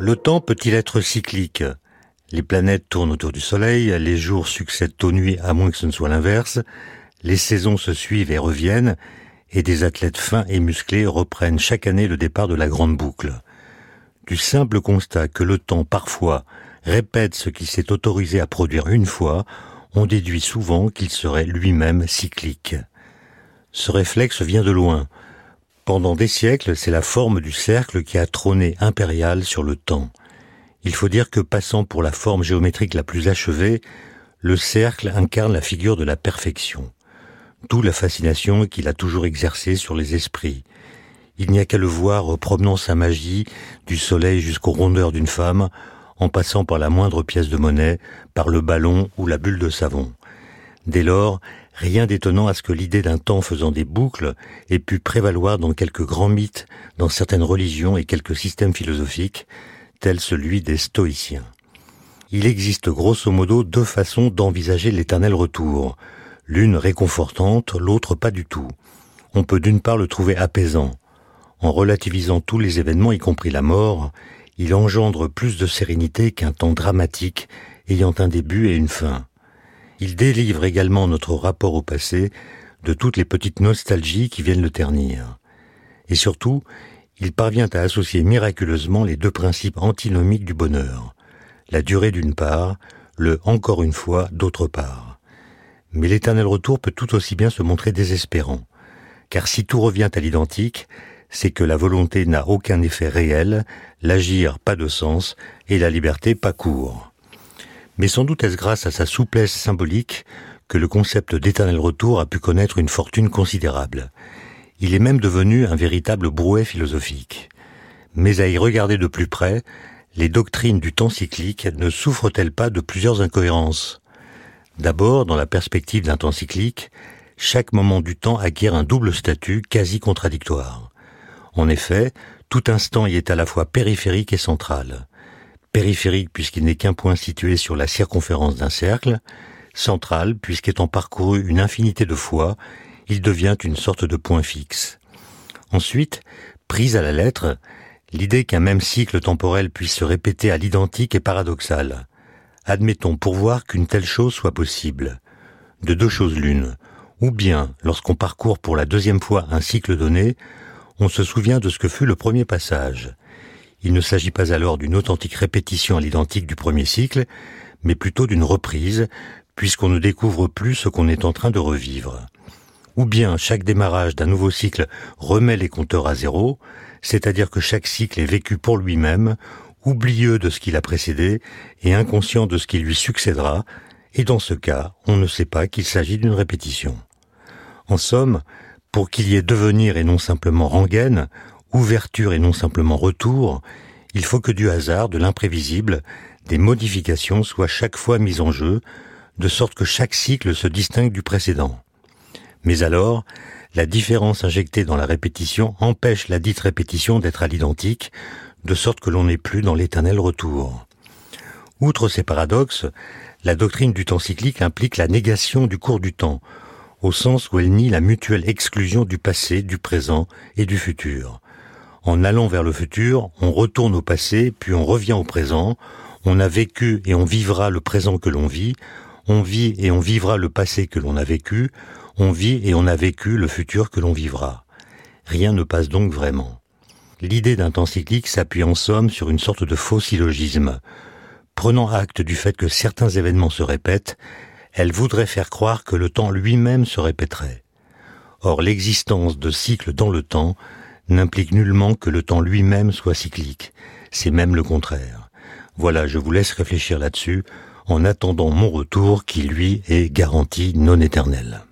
Le temps peut-il être cyclique? Les planètes tournent autour du Soleil, les jours succèdent aux nuits à moins que ce ne soit l'inverse, les saisons se suivent et reviennent, et des athlètes fins et musclés reprennent chaque année le départ de la grande boucle. Du simple constat que le temps parfois répète ce qu'il s'est autorisé à produire une fois, on déduit souvent qu'il serait lui-même cyclique. Ce réflexe vient de loin. Pendant des siècles, c'est la forme du cercle qui a trôné impérial sur le temps. Il faut dire que passant pour la forme géométrique la plus achevée, le cercle incarne la figure de la perfection. D'où la fascination qu'il a toujours exercée sur les esprits. Il n'y a qu'à le voir promenant sa magie du soleil jusqu'aux rondeurs d'une femme, en passant par la moindre pièce de monnaie, par le ballon ou la bulle de savon. Dès lors, rien d'étonnant à ce que l'idée d'un temps faisant des boucles ait pu prévaloir dans quelques grands mythes, dans certaines religions et quelques systèmes philosophiques, tels celui des stoïciens. Il existe grosso modo deux façons d'envisager l'éternel retour, l'une réconfortante, l'autre pas du tout. On peut d'une part le trouver apaisant. En relativisant tous les événements, y compris la mort, il engendre plus de sérénité qu'un temps dramatique ayant un début et une fin. Il délivre également notre rapport au passé de toutes les petites nostalgies qui viennent le ternir. Et surtout, il parvient à associer miraculeusement les deux principes antinomiques du bonheur, la durée d'une part, le encore une fois d'autre part. Mais l'éternel retour peut tout aussi bien se montrer désespérant, car si tout revient à l'identique, c'est que la volonté n'a aucun effet réel, l'agir pas de sens et la liberté pas court. Mais sans doute est-ce grâce à sa souplesse symbolique que le concept d'éternel retour a pu connaître une fortune considérable. Il est même devenu un véritable brouet philosophique. Mais à y regarder de plus près, les doctrines du temps cyclique ne souffrent-elles pas de plusieurs incohérences? D'abord, dans la perspective d'un temps cyclique, chaque moment du temps acquiert un double statut quasi contradictoire. En effet, tout instant y est à la fois périphérique et central. Périphérique puisqu'il n'est qu'un point situé sur la circonférence d'un cercle, central puisqu'étant parcouru une infinité de fois, il devient une sorte de point fixe. Ensuite, prise à la lettre, l'idée qu'un même cycle temporel puisse se répéter à l'identique est paradoxale. Admettons pour voir qu'une telle chose soit possible. De deux choses l'une. Ou bien, lorsqu'on parcourt pour la deuxième fois un cycle donné, on se souvient de ce que fut le premier passage. Il ne s'agit pas alors d'une authentique répétition à l'identique du premier cycle, mais plutôt d'une reprise, puisqu'on ne découvre plus ce qu'on est en train de revivre. Ou bien chaque démarrage d'un nouveau cycle remet les compteurs à zéro, c'est-à-dire que chaque cycle est vécu pour lui-même, oublieux de ce qui l'a précédé et inconscient de ce qui lui succédera, et dans ce cas, on ne sait pas qu'il s'agit d'une répétition. En somme, pour qu'il y ait devenir et non simplement rengaine, ouverture et non simplement retour, il faut que du hasard, de l'imprévisible, des modifications soient chaque fois mises en jeu, de sorte que chaque cycle se distingue du précédent. Mais alors, la différence injectée dans la répétition empêche la dite répétition d'être à l'identique, de sorte que l'on n'est plus dans l'éternel retour. Outre ces paradoxes, la doctrine du temps cyclique implique la négation du cours du temps, au sens où elle nie la mutuelle exclusion du passé, du présent et du futur. En allant vers le futur, on retourne au passé, puis on revient au présent, on a vécu et on vivra le présent que l'on vit, on vit et on vivra le passé que l'on a vécu, on vit et on a vécu le futur que l'on vivra. Rien ne passe donc vraiment. L'idée d'un temps cyclique s'appuie en somme sur une sorte de faux syllogisme. Prenant acte du fait que certains événements se répètent, elle voudrait faire croire que le temps lui-même se répéterait. Or l'existence de cycles dans le temps n'implique nullement que le temps lui-même soit cyclique, c'est même le contraire. Voilà, je vous laisse réfléchir là-dessus, en attendant mon retour qui, lui, est garanti non éternel.